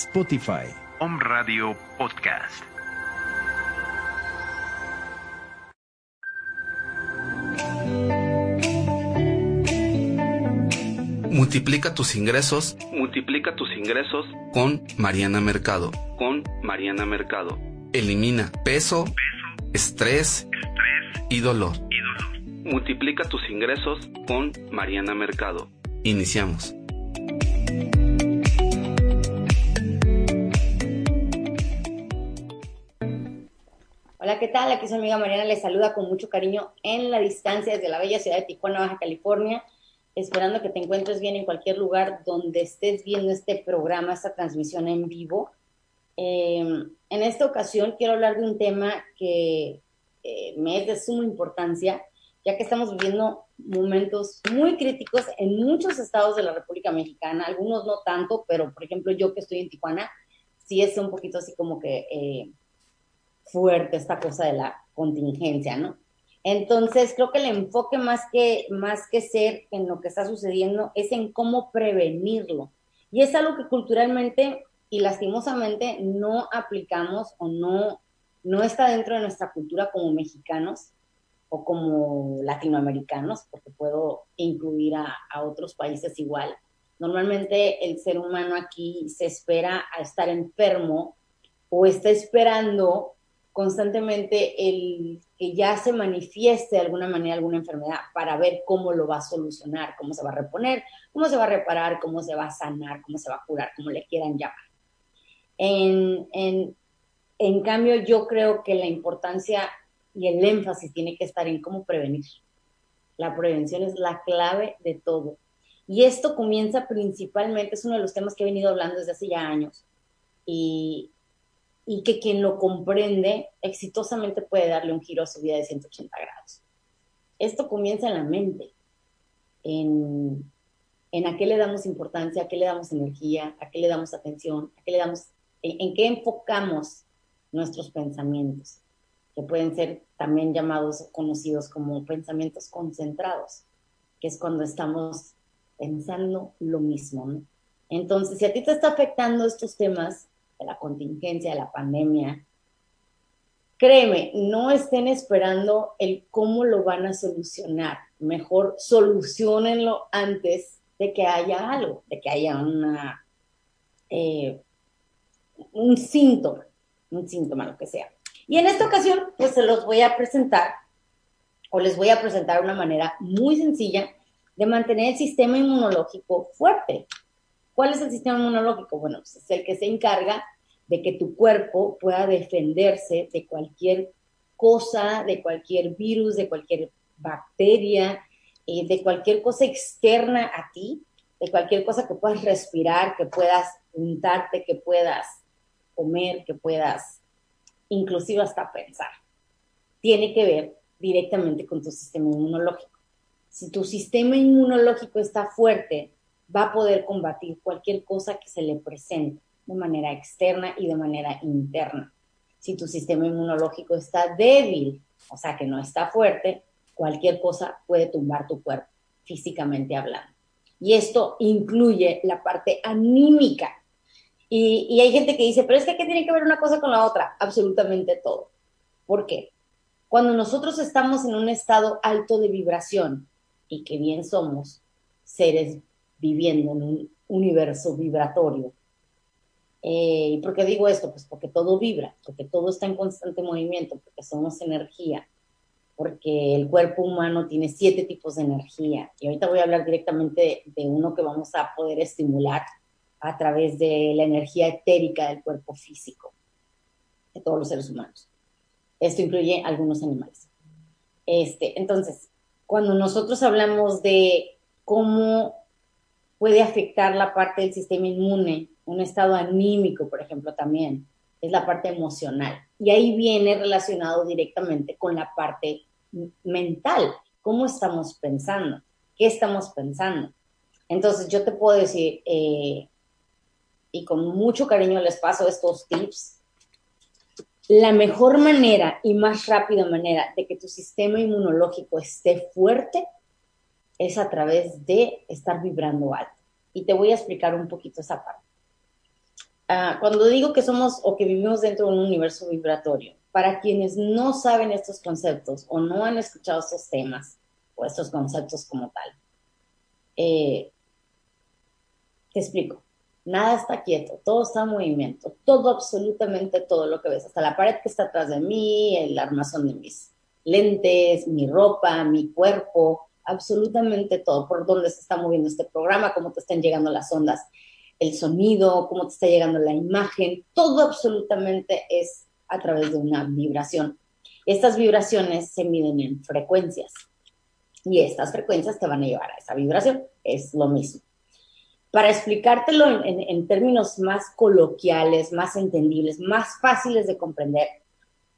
Spotify. Home Radio Podcast. Multiplica tus ingresos. Multiplica tus ingresos con Mariana Mercado. Con Mariana Mercado. Elimina peso, estrés, y dolor. Multiplica tus ingresos con Mariana Mercado. Iniciamos. Hola, ¿qué tal? Aquí su amiga Mariana les saluda con mucho cariño en la distancia desde la bella ciudad de Tijuana, Baja California, esperando que te encuentres bien en cualquier lugar donde estés viendo este programa, esta transmisión en vivo. Eh, en esta ocasión quiero hablar de un tema que eh, me es de suma importancia, ya que estamos viviendo momentos muy críticos en muchos estados de la República Mexicana, algunos no tanto, pero por ejemplo yo que estoy en Tijuana, sí es un poquito así como que eh, fuerte esta cosa de la contingencia, ¿no? Entonces, creo que el enfoque más que, más que ser en lo que está sucediendo es en cómo prevenirlo. Y es algo que culturalmente y lastimosamente no aplicamos o no, no está dentro de nuestra cultura como mexicanos o como latinoamericanos, porque puedo incluir a, a otros países igual. Normalmente el ser humano aquí se espera a estar enfermo o está esperando constantemente el que ya se manifieste de alguna manera alguna enfermedad para ver cómo lo va a solucionar, cómo se va a reponer, cómo se va a reparar, cómo se va a sanar, cómo se va a curar, como le quieran llamar. En, en, en cambio, yo creo que la importancia y el énfasis tiene que estar en cómo prevenir. La prevención es la clave de todo. Y esto comienza principalmente, es uno de los temas que he venido hablando desde hace ya años. Y, y que quien lo comprende exitosamente puede darle un giro a su vida de 180 grados. Esto comienza en la mente, en, en a qué le damos importancia, a qué le damos energía, a qué le damos atención, a qué le damos, en, qué enfocamos nuestros pensamientos, que pueden ser también llamados, conocidos como pensamientos concentrados, que es cuando estamos pensando lo mismo. Entonces, si a ti te está afectando estos temas, de la contingencia, de la pandemia, créeme, no estén esperando el cómo lo van a solucionar. Mejor solucionenlo antes de que haya algo, de que haya una, eh, un síntoma, un síntoma, lo que sea. Y en esta ocasión, pues se los voy a presentar, o les voy a presentar una manera muy sencilla de mantener el sistema inmunológico fuerte. ¿Cuál es el sistema inmunológico? Bueno, pues es el que se encarga de que tu cuerpo pueda defenderse de cualquier cosa, de cualquier virus, de cualquier bacteria, eh, de cualquier cosa externa a ti, de cualquier cosa que puedas respirar, que puedas untarte, que puedas comer, que puedas inclusive hasta pensar. Tiene que ver directamente con tu sistema inmunológico. Si tu sistema inmunológico está fuerte, va a poder combatir cualquier cosa que se le presente de manera externa y de manera interna. Si tu sistema inmunológico está débil, o sea que no está fuerte, cualquier cosa puede tumbar tu cuerpo, físicamente hablando. Y esto incluye la parte anímica. Y, hay gente que dice, pero es que ¿qué tiene que ver una cosa con la otra? Absolutamente todo. ¿Por qué? Cuando nosotros estamos en un estado alto de vibración, y que bien somos seres viviendo en un universo vibratorio. Eh, ¿Y por qué digo esto? Pues porque todo vibra, porque todo está en constante movimiento, porque somos energía, porque el cuerpo humano tiene siete tipos de energía. Y ahorita voy a hablar directamente de, de uno que vamos a poder estimular a través de la energía etérica del cuerpo físico de todos los seres humanos. Esto incluye algunos animales. Este, entonces, cuando nosotros hablamos de cómo puede afectar la parte del sistema inmune, un estado anímico, por ejemplo, también, es la parte emocional. Y ahí viene relacionado directamente con la parte mental, cómo estamos pensando, qué estamos pensando. Entonces, yo te puedo decir, eh, y con mucho cariño les paso estos tips, la mejor manera y más rápida manera de que tu sistema inmunológico esté fuerte es a través de estar vibrando alto. Y te voy a explicar un poquito esa parte. ah, cuando digo que somos o que vivimos dentro de un universo vibratorio, para quienes no saben estos conceptos o no han escuchado estos temas o estos conceptos como tal, eh, te explico. Nada está quieto, todo está en movimiento, todo, absolutamente todo lo que ves, hasta la pared que está atrás de mí, el armazón de mis lentes, mi ropa, mi cuerpo, absolutamente todo, por dónde se está moviendo este programa, cómo te están llegando las ondas, el sonido, cómo te está llegando la imagen, todo absolutamente es a través de una vibración. Estas vibraciones se miden en frecuencias y estas frecuencias te van a llevar a esa vibración, es lo mismo. Para explicártelo en, términos más coloquiales, más entendibles, más fáciles de comprender,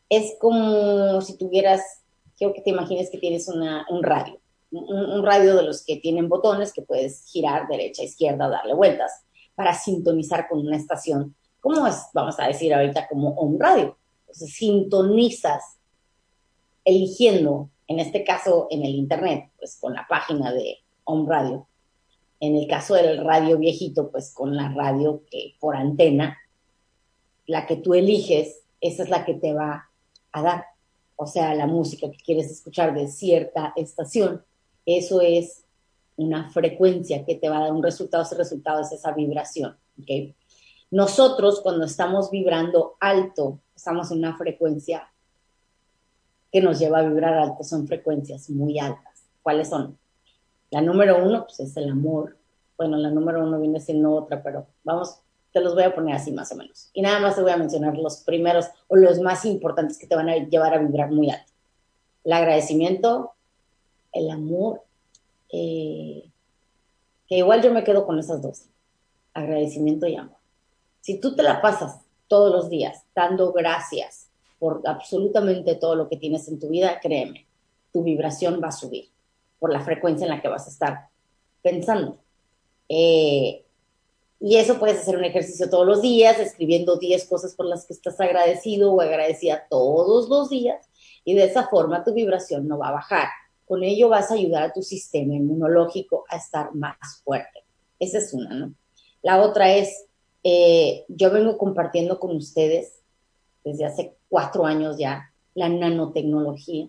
es como si tuvieras, quiero que te imagines que tienes un radio, un, radio de los que tienen botones que puedes girar derecha, izquierda darle vueltas para sintonizar con una estación, como es, vamos a decir ahorita, como un radio. Entonces, sintonizas eligiendo, en este caso en el Internet, pues con la página de Home Radio. En el caso del radio viejito, pues con la radio que por antena, la que tú eliges, esa es la que te va a dar. O sea, la música que quieres escuchar de cierta estación eso es una frecuencia que te va a dar un resultado, ese resultado es esa vibración. ¿okay? Nosotros cuando estamos vibrando alto, estamos en una frecuencia que nos lleva a vibrar alto, son frecuencias muy altas. ¿Cuáles son? La número uno, pues es el amor. Bueno, la número uno viene siendo otra, pero vamos, te los voy a poner así más o menos. Y nada más te voy a mencionar los primeros o los más importantes que te van a llevar a vibrar muy alto. El agradecimiento, el amor, eh, que igual yo me quedo con esas dos, agradecimiento y amor. Si tú te la pasas todos los días dando gracias por absolutamente todo lo que tienes en tu vida, créeme, tu vibración va a subir por la frecuencia en la que vas a estar pensando. Eh, y eso puedes hacer un ejercicio todos los días, escribiendo 10 cosas por las que estás agradecido o agradecida todos los días, y de esa forma tu vibración no va a bajar. Con ello vas a ayudar a tu sistema inmunológico a estar más fuerte. Esa es una, ¿no? La otra es, eh, yo vengo compartiendo con ustedes desde hace cuatro años ya la nanotecnología,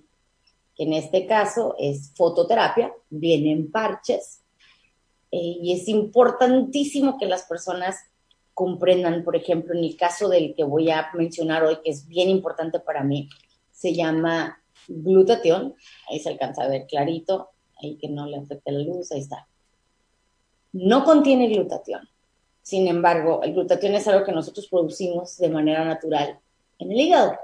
que en este caso es fototerapia, vienen parches, eh, y es importantísimo que las personas comprendan, por ejemplo, en el caso del que voy a mencionar hoy, que es bien importante para mí, se llama glutatión, ahí se alcanza a ver clarito, ahí que no le afecte la luz, ahí está. No contiene glutatión. Sin embargo, el glutatión es algo que nosotros producimos de manera natural en el hígado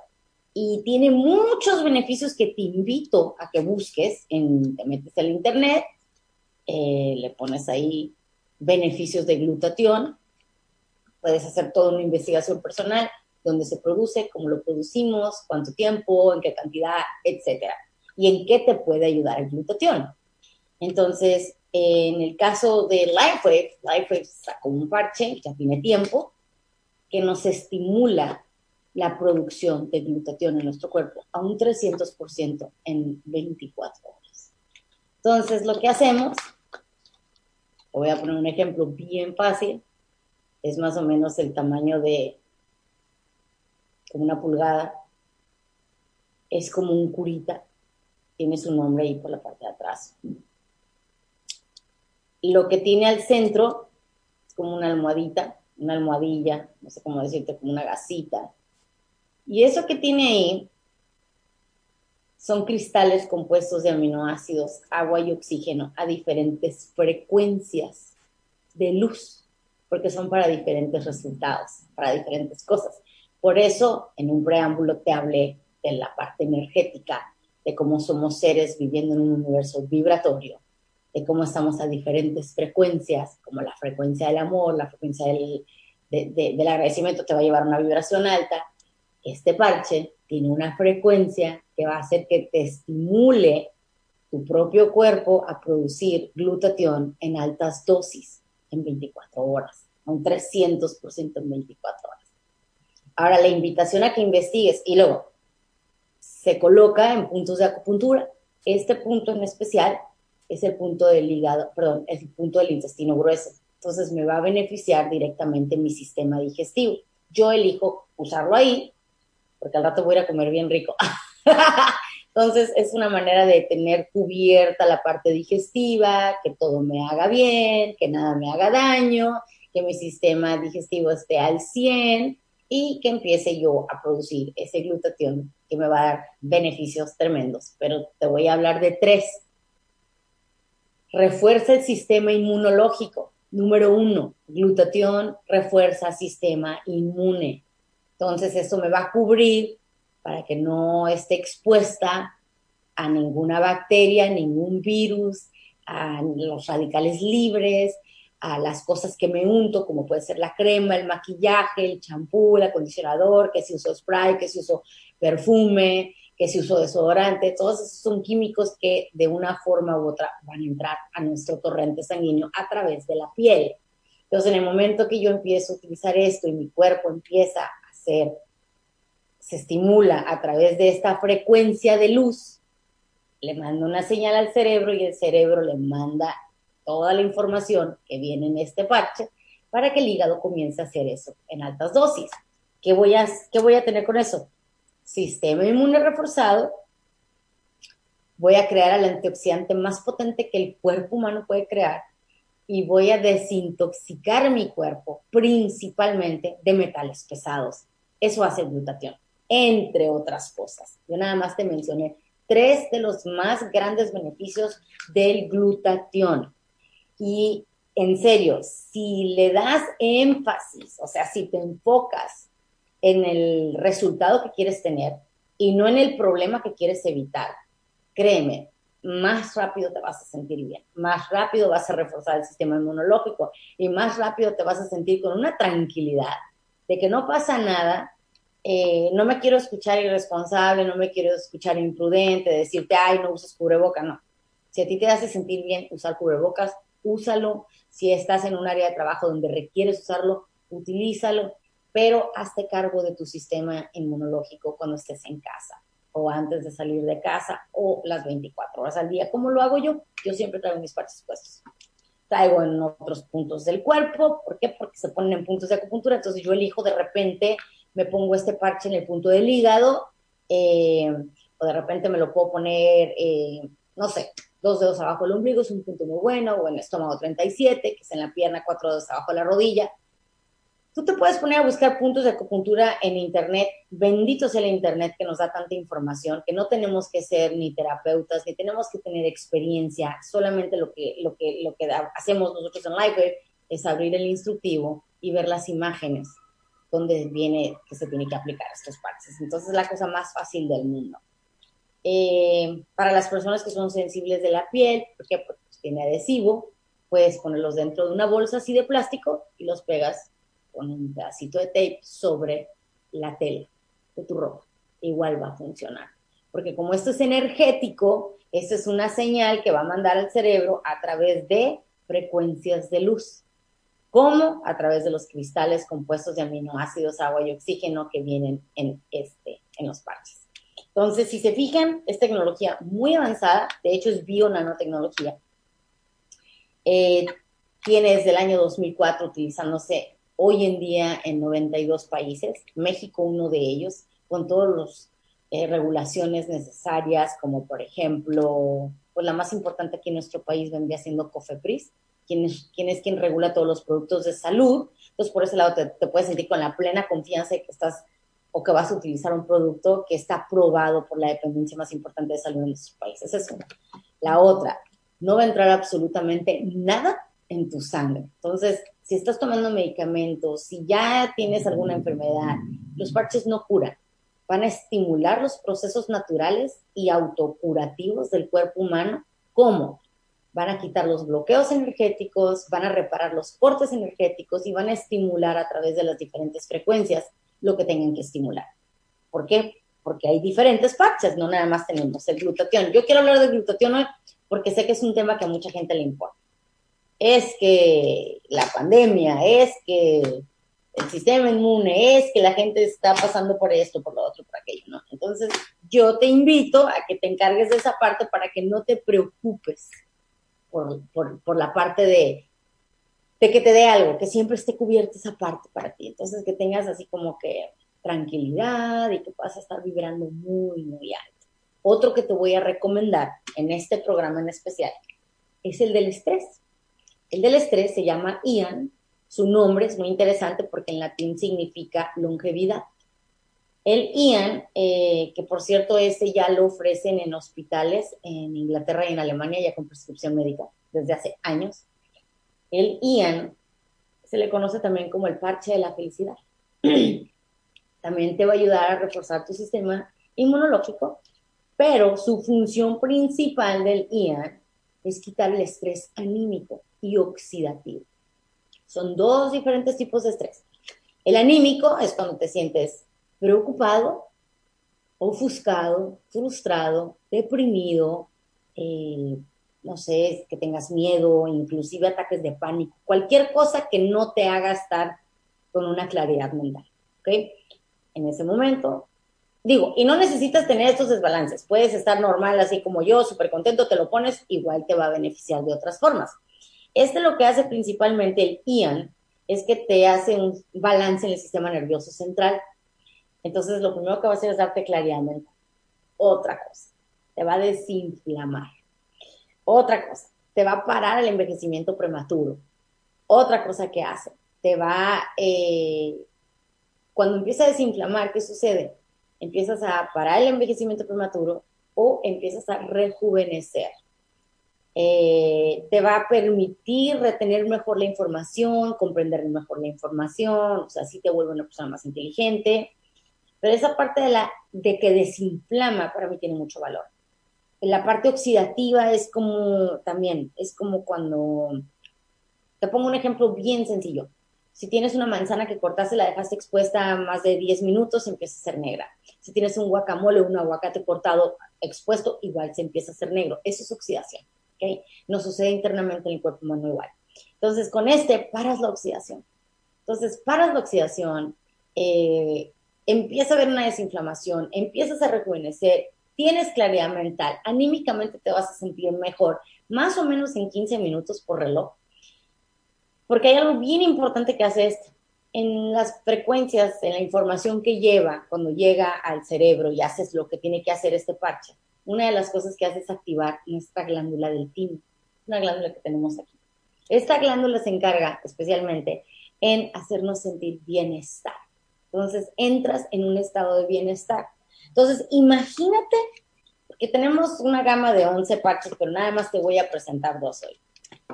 y tiene muchos beneficios que te invito a que busques. En, te metes al internet, eh, le pones ahí beneficios de glutatión, puedes hacer toda una investigación personal dónde se produce, cómo lo producimos, cuánto tiempo, en qué cantidad, etcétera. Y en qué te puede ayudar el glutatión. Entonces, en el caso de LifeWave, LifeWave sacó un parche, ya tiene tiempo, que nos estimula la producción de glutatión en nuestro cuerpo a un 300% en 24 horas. Entonces, lo que hacemos, voy a poner un ejemplo bien fácil, es más o menos el tamaño de como una pulgada, es como un curita, tiene su nombre ahí por la parte de atrás. Lo que tiene al centro es como una almohadita, una almohadilla, no sé cómo decirte, como una gasita. Y eso que tiene ahí son cristales compuestos de aminoácidos, agua y oxígeno a diferentes frecuencias de luz, porque son para diferentes resultados, para diferentes cosas. Por eso, en un preámbulo te hablé de la parte energética, de cómo somos seres viviendo en un universo vibratorio, de cómo estamos a diferentes frecuencias, como la frecuencia del amor, la frecuencia del, del agradecimiento te va a llevar a una vibración alta. Este parche tiene una frecuencia que va a hacer que te estimule tu propio cuerpo a producir glutatión en altas dosis en 24 horas, un 300% en 24 horas. Ahora, la invitación a que investigues y luego se coloca en puntos de acupuntura. Este punto en especial es el punto del hígado, perdón, el punto del intestino grueso. Entonces me va a beneficiar directamente mi sistema digestivo. Yo elijo usarlo ahí, porque al rato voy a ir a comer bien rico. Entonces es una manera de tener cubierta la parte digestiva, que todo me haga bien, que nada me haga daño, que mi sistema digestivo esté al 100 y que empiece yo a producir ese glutatión que me va a dar beneficios tremendos. Pero te voy a hablar de tres. Refuerza el sistema inmunológico. Número uno, glutatión refuerza sistema inmune. Entonces, eso me va a cubrir para que no esté expuesta a ninguna bacteria, ningún virus, a los radicales libres, a las cosas que me unto, como puede ser la crema, el maquillaje, el champú, el acondicionador, que si uso spray, que si uso perfume, que si uso desodorante, todos esos son químicos que de una forma u otra van a entrar a nuestro torrente sanguíneo a través de la piel. Entonces, en el momento que yo empiezo a utilizar esto y mi cuerpo empieza a hacer, se estimula a través de esta frecuencia de luz, le mando una señal al cerebro y el cerebro le manda toda la información que viene en este parche para que el hígado comience a hacer eso en altas dosis. ¿Qué voy a, qué voy a tener con eso? Sistema inmune reforzado. Voy a crear el antioxidante más potente que el cuerpo humano puede crear y voy a desintoxicar mi cuerpo principalmente de metales pesados. Eso hace glutatión, entre otras cosas. Yo nada más te mencioné tres de los más grandes beneficios del glutatión. Y en serio, si le das énfasis, o sea, si te enfocas en el resultado que quieres tener y no en el problema que quieres evitar, créeme, más rápido te vas a sentir bien, más rápido vas a reforzar el sistema inmunológico y más rápido te vas a sentir con una tranquilidad de que no pasa nada. Eh, no me quiero escuchar irresponsable, no me quiero escuchar imprudente, decirte, ay, no uses cubreboca, no. Si a ti te hace sentir bien usar cubrebocas, úsalo. Si estás en un área de trabajo donde requieres usarlo, utilízalo, pero hazte cargo de tu sistema inmunológico cuando estés en casa o antes de salir de casa o las 24 horas al día. ¿Cómo lo hago yo? Yo siempre traigo mis parches puestos. Traigo en otros puntos del cuerpo. ¿Por qué? Porque se ponen en puntos de acupuntura. Entonces yo elijo de repente, me pongo este parche en el punto del hígado eh, o de repente me lo puedo poner, eh, no sé, dos dedos abajo del ombligo es un punto muy bueno, o en el estómago 37, que es en la pierna, cuatro dedos abajo de la rodilla. Tú te puedes poner a buscar puntos de acupuntura en Internet. Bendito sea el Internet que nos da tanta información, que no tenemos que ser ni terapeutas, ni tenemos que tener experiencia. Solamente lo que, lo que, lo que hacemos nosotros en Live es abrir el instructivo y ver las imágenes donde viene que se tiene que aplicar estos parches. Entonces es la cosa más fácil del mundo. Eh, para las personas que son sensibles de la piel, porque pues, tiene adhesivo, puedes ponerlos dentro de una bolsa así de plástico y los pegas con un pedacito de tape sobre la tela de tu ropa. Igual va a funcionar. Porque como esto es energético, esto es una señal que va a mandar al cerebro a través de frecuencias de luz. ¿Cómo? A través de los cristales compuestos de aminoácidos, agua y oxígeno que vienen en, este, en los parches. Entonces, si se fijan, es tecnología muy avanzada, de hecho es bio-nanotecnología. Eh, tiene desde el año 2004 utilizándose hoy en día en 92 países, México uno de ellos, con todas las eh, regulaciones necesarias, como por ejemplo, pues la más importante aquí en nuestro país vendría siendo COFEPRIS, quien es, quien es quien regula todos los productos de salud. Entonces, por ese lado te, te puedes sentir con la plena confianza de que estás o que vas a utilizar un producto que está aprobado por la dependencia más importante de salud en nuestros países. Esa es una. La otra, no va a entrar absolutamente nada en tu sangre. Entonces, si estás tomando medicamentos, si ya tienes alguna enfermedad, los parches no curan. Van a estimular los procesos naturales y autocurativos del cuerpo humano. ¿Cómo? Van a quitar los bloqueos energéticos, van a reparar los cortes energéticos y van a estimular a través de las diferentes frecuencias lo que tengan que estimular. ¿Por qué? Porque hay diferentes parches, no nada más tenemos el glutatión. Yo quiero hablar de glutatión hoy porque sé que es un tema que a mucha gente le importa. Es que la pandemia, es que el sistema inmune, es que la gente está pasando por esto, por lo otro, por aquello, ¿no? Entonces, yo te invito a que te encargues de esa parte para que no te preocupes por, por la parte de de que te dé algo, que siempre esté cubierta esa parte para ti. Entonces, que tengas así como que tranquilidad y que puedas estar vibrando muy, muy alto. Otro que te voy a recomendar en este programa en especial es el del estrés. El del estrés se llama Ian. Su nombre es muy interesante porque en latín significa longevidad. El Ian, eh, que por cierto ese ya lo ofrecen en hospitales en Inglaterra y en Alemania ya con prescripción médica desde hace años. El Ian se le conoce también como el parche de la felicidad. también te va a ayudar a reforzar tu sistema inmunológico, pero su función principal del Ian es quitar el estrés anímico y oxidativo. Son dos diferentes tipos de estrés. El anímico es cuando te sientes preocupado, ofuscado, frustrado, deprimido, eh, no sé, que tengas miedo, inclusive ataques de pánico, cualquier cosa que no te haga estar con una claridad mental, ¿ok? En ese momento, digo, y no necesitas tener estos desbalances, puedes estar normal así como yo, súper contento, te lo pones, igual te va a beneficiar de otras formas. Este lo que hace principalmente el IAN es que te hace un balance en el sistema nervioso central. Entonces, lo primero que va a hacer es darte claridad mental. Otra cosa, te va a desinflamar otra cosa, te va a parar el envejecimiento prematuro. Otra cosa que hace, te va, eh, cuando empieza a desinflamar, ¿qué sucede? Empiezas a parar el envejecimiento prematuro o empiezas a rejuvenecer. Eh, te va a permitir retener mejor la información, comprender mejor la información, o sea, sí te vuelve una persona más inteligente. Pero esa parte de, la, de que desinflama para mí tiene mucho valor la parte oxidativa es como también, es como cuando, te pongo un ejemplo bien sencillo. Si tienes una manzana que cortaste, la dejaste expuesta más de 10 minutos, empieza a ser negra. Si tienes un guacamole o un aguacate cortado expuesto, igual se empieza a ser negro. Eso es oxidación, ¿ok? No sucede internamente en el cuerpo humano igual. Entonces, con este, paras la oxidación. Entonces, paras la oxidación, eh, empieza a haber una desinflamación, empiezas a rejuvenecer, tienes claridad mental, anímicamente te vas a sentir mejor, más o menos en 15 minutos por reloj. Porque hay algo bien importante que hace esto. En las frecuencias, en la información que lleva cuando llega al cerebro y haces lo que tiene que hacer este parche, una de las cosas que hace es activar nuestra glándula del timo, una glándula que tenemos aquí. Esta glándula se encarga especialmente en hacernos sentir bienestar. Entonces entras en un estado de bienestar. Entonces, imagínate que tenemos una gama de 11 parches, pero nada más te voy a presentar dos hoy.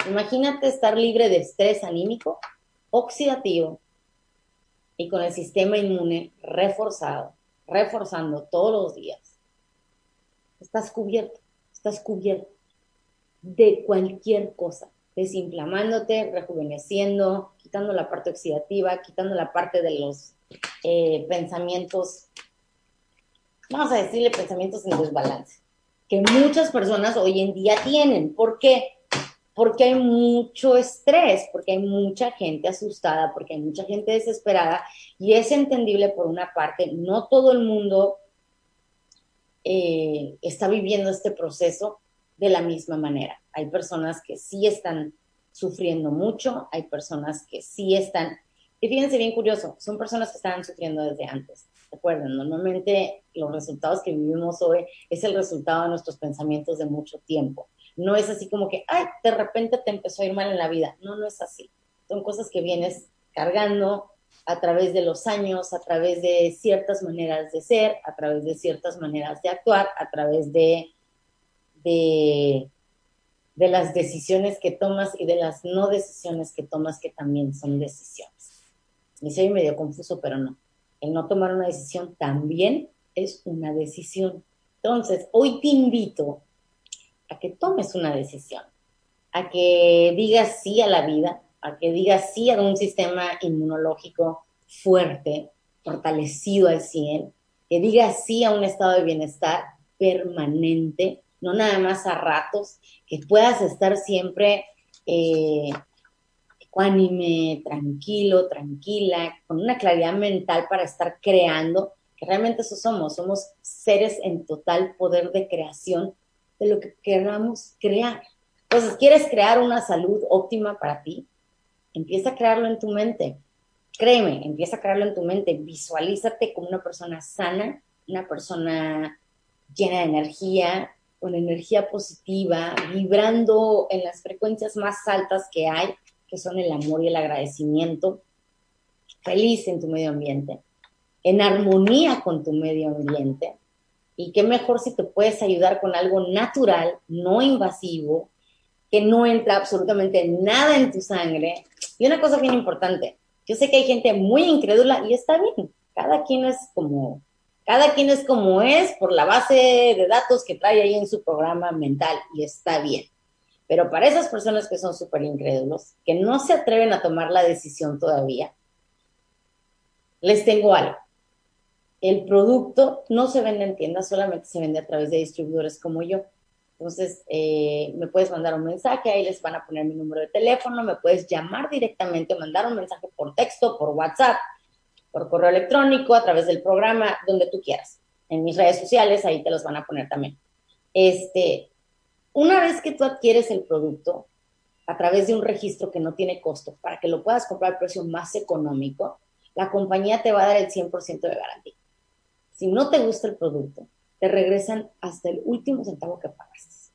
Imagínate estar libre de estrés anímico, oxidativo y con el sistema inmune reforzado, reforzando todos los días. Estás cubierto, estás cubierto de cualquier cosa, desinflamándote, rejuveneciendo, quitando la parte oxidativa, quitando la parte de los eh, pensamientos vamos a decirle, pensamientos en desbalance, que muchas personas hoy en día tienen. ¿Por qué? Porque hay mucho estrés, porque hay mucha gente asustada, porque hay mucha gente desesperada y es entendible por una parte, no todo el mundo eh, está viviendo este proceso de la misma manera. Hay personas que sí están sufriendo mucho, hay personas que sí están, y fíjense bien curioso, son personas que estaban sufriendo desde antes. Recuerden, normalmente los resultados que vivimos hoy es el resultado de nuestros pensamientos de mucho tiempo. No es así como que, ay, de repente te empezó a ir mal en la vida. No, no es así. Son cosas que vienes cargando a través de los años, a través de ciertas maneras de ser, a través de ciertas maneras de actuar, a través de, de, las decisiones que tomas y de las no decisiones que tomas, que también son decisiones. Me soy medio confuso, pero no el no tomar una decisión también es una decisión. Entonces, hoy te invito a que tomes una decisión, a que digas sí a la vida, a que digas sí a un sistema inmunológico fuerte, fortalecido al 100, que digas sí a un estado de bienestar permanente, no nada más a ratos, que puedas estar siempre eh, ecuánime, tranquilo, tranquila, con una claridad mental para estar creando, que realmente eso somos, somos seres en total poder de creación de lo que queramos crear. Entonces, ¿quieres crear una salud óptima para ti? empieza a crearlo en tu mente. Créeme, empieza a crearlo en tu mente. Visualízate como una persona sana, una persona llena de energía, con energía positiva, vibrando en las frecuencias más altas que hay, que son el amor y el agradecimiento, feliz en tu medio ambiente, en armonía con tu medio ambiente. Y qué mejor si te puedes ayudar con algo natural, no invasivo, que no entra absolutamente nada en tu sangre. Y una cosa bien importante, yo sé que hay gente muy incrédula y está bien, cada quien es como cada quien es como es por la base de datos que trae ahí en su programa mental y está bien. Pero para esas personas que son súper incrédulos, que no se atreven a tomar la decisión todavía, les tengo algo. El producto no se vende en tiendas, solamente se vende a través de distribuidores como yo. Entonces, eh, me puedes mandar un mensaje, ahí les van a poner mi número de teléfono, me puedes llamar directamente, mandar un mensaje por texto, por WhatsApp, por correo electrónico, a través del programa, donde tú quieras. En mis redes sociales, ahí te los van a poner también. Este, una vez que tú adquieres el producto a través de un registro que no tiene costo, para que lo puedas comprar al precio más económico, la compañía te va a dar el 100% de garantía. Si no te gusta el producto, te regresan hasta el último centavo que pagaste.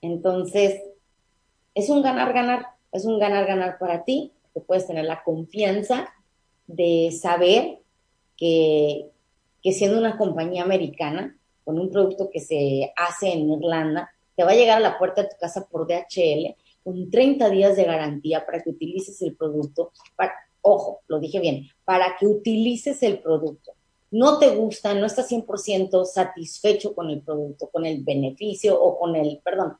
Entonces, es un ganar-ganar, es un ganar-ganar para ti, que puedes tener la confianza de saber que, siendo una compañía americana, con un producto que se hace en Irlanda, te va a llegar a la puerta de tu casa por DHL con 30 días de garantía para que utilices el producto. Ojo, lo dije bien, para que utilices el producto. No te gusta, no estás 100% satisfecho con el producto, con el beneficio o con el, perdón,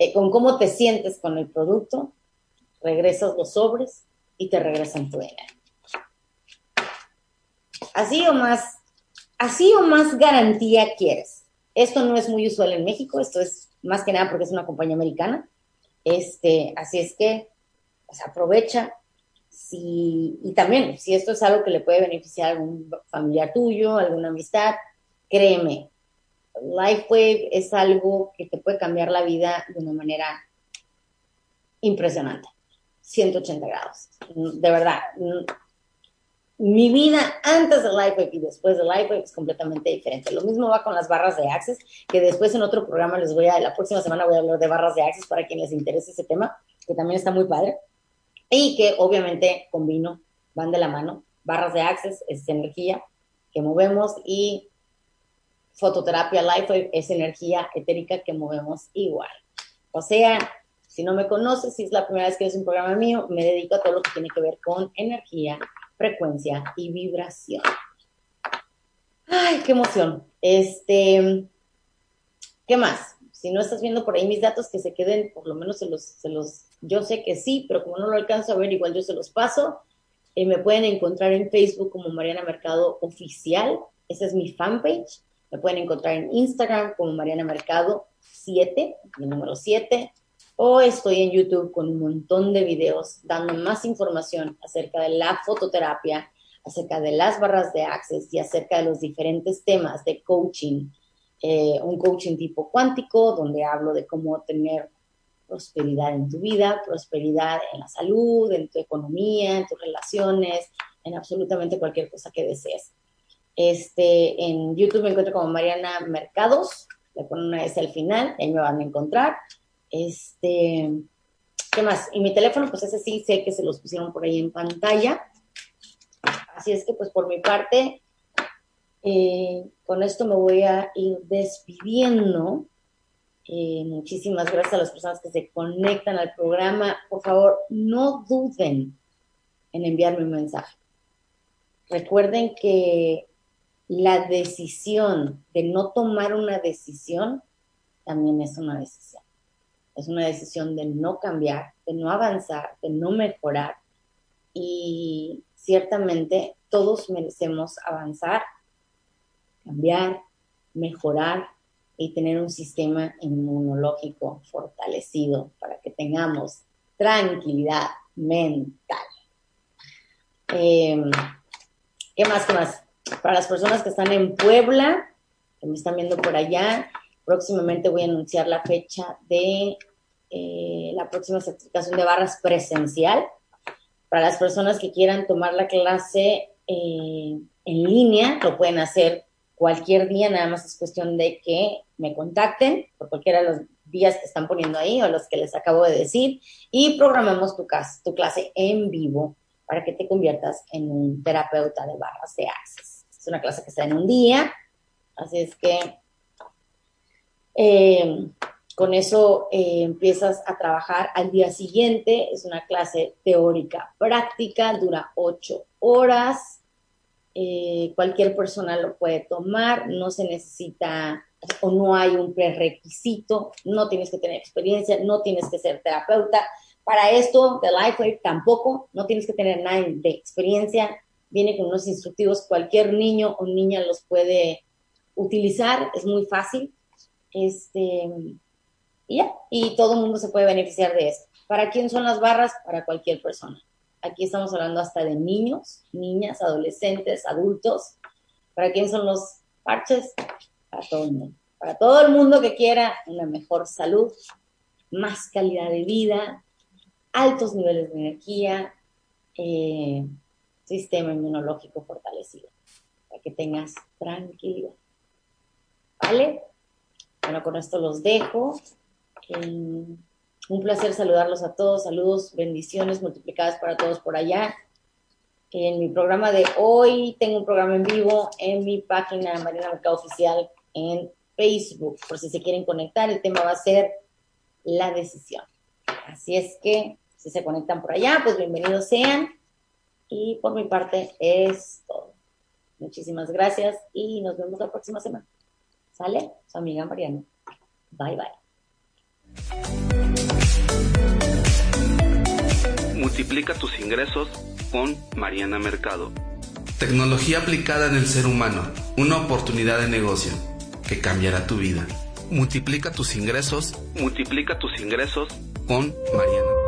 eh, con cómo te sientes con el producto, regresas los sobres y te regresan tu dinero así o más, así o más garantía quieres. Esto no es muy usual en México, esto es más que nada porque es una compañía americana. Este, así es que, pues aprovecha. Y también, si esto es algo que le puede beneficiar a algún familiar tuyo, alguna amistad, créeme, LifeWave es algo que te puede cambiar la vida de una manera impresionante. 180 grados. De verdad, mi vida antes del LifeWave y después del LifeWave es completamente diferente. Lo mismo va con las barras de Access, que después en otro programa les voy a, la próxima semana voy a hablar de barras de Access para quien les interese ese tema, que también está muy padre. Y que obviamente combino, van de la mano. Barras de Access es energía que movemos y fototerapia LifeWave es energía etérica que movemos igual. O sea, si no me conoces, si es la primera vez que ves un programa mío, me dedico a todo lo que tiene que ver con energía frecuencia y vibración. Ay, qué emoción. Este, ¿qué más? Si no estás viendo por ahí mis datos, que se queden, por lo menos se los, se los, yo sé que sí, pero como no lo alcanzo a ver, igual yo se los paso. Eh, me pueden encontrar en Facebook como Mariana Mercado Oficial, esa es mi fanpage. Me pueden encontrar en Instagram como Mariana Mercado 7, mi número 7 o estoy en YouTube con un montón de videos dando más información acerca de la fototerapia, acerca de las barras de Access y acerca de los diferentes temas de coaching. Eh, un coaching tipo cuántico, donde hablo de cómo tener prosperidad en tu vida, prosperidad en la salud, en tu economía, en tus relaciones, en absolutamente cualquier cosa que desees. Este, en YouTube me encuentro como Mariana Mercados, le pongo una S al final, ahí me van a encontrar. Este, ¿qué más? Y mi teléfono, pues ese sí sé que se los pusieron por ahí en pantalla. Así es que, pues por mi parte, eh, con esto me voy a ir despidiendo. Eh, muchísimas gracias a las personas que se conectan al programa. Por favor, no duden en enviarme un mensaje. Recuerden que la decisión de no tomar una decisión también es una decisión es una decisión de no cambiar, de no avanzar, de no mejorar. Y ciertamente todos merecemos avanzar, cambiar, mejorar y tener un sistema inmunológico fortalecido para que tengamos tranquilidad mental. Em, ¿Qué más? ¿Qué más? Para las personas que están en Puebla, que me están viendo por allá, Próximamente voy a anunciar la fecha de eh, la próxima certificación de barras presencial. Para las personas que quieran tomar la clase eh, en línea, lo pueden hacer cualquier día, nada más es cuestión de que me contacten por cualquiera de los días que están poniendo ahí o los que les acabo de decir y programemos tu, tu clase en vivo para que te conviertas en un terapeuta de barras de Access. Es una clase que está en un día, así es que eh, con eso eh, empiezas a trabajar al día siguiente. Es una clase teórica práctica, dura ocho horas. Eh, cualquier persona lo puede tomar, no se necesita o no hay un prerequisito, no tienes que tener experiencia, no tienes que ser terapeuta. Para esto de LifeWave tampoco, no tienes que tener nada de experiencia, viene con unos instructivos, cualquier niño o niña los puede utilizar, es muy fácil. Este, y ya, y todo el mundo se puede beneficiar de esto. ¿Para quién son las barras? Para cualquier persona. Aquí estamos hablando hasta de niños, niñas, adolescentes, adultos. ¿Para quién son los parches? Para todo el mundo. Para todo el mundo que quiera una mejor salud, más calidad de vida, altos niveles de energía, eh, sistema inmunológico fortalecido, para que tengas tranquilidad. ¿Vale? Bueno, con esto los dejo. Eh, un placer saludarlos a todos. Saludos, bendiciones multiplicadas para todos por allá. En mi programa de hoy tengo un programa en vivo en mi página Marina Mercado Oficial en Facebook. Por si se quieren conectar, el tema va a ser la decisión. Así es que si se conectan por allá, pues bienvenidos sean. Y por mi parte es todo. Muchísimas gracias y nos vemos la próxima semana. ¿Sale? Su amiga Mariana. Bye bye. Multiplica tus ingresos con Mariana Mercado. Tecnología aplicada en el ser humano, una oportunidad de negocio que cambiará tu vida. Multiplica tus ingresos, multiplica tus ingresos con Mariana.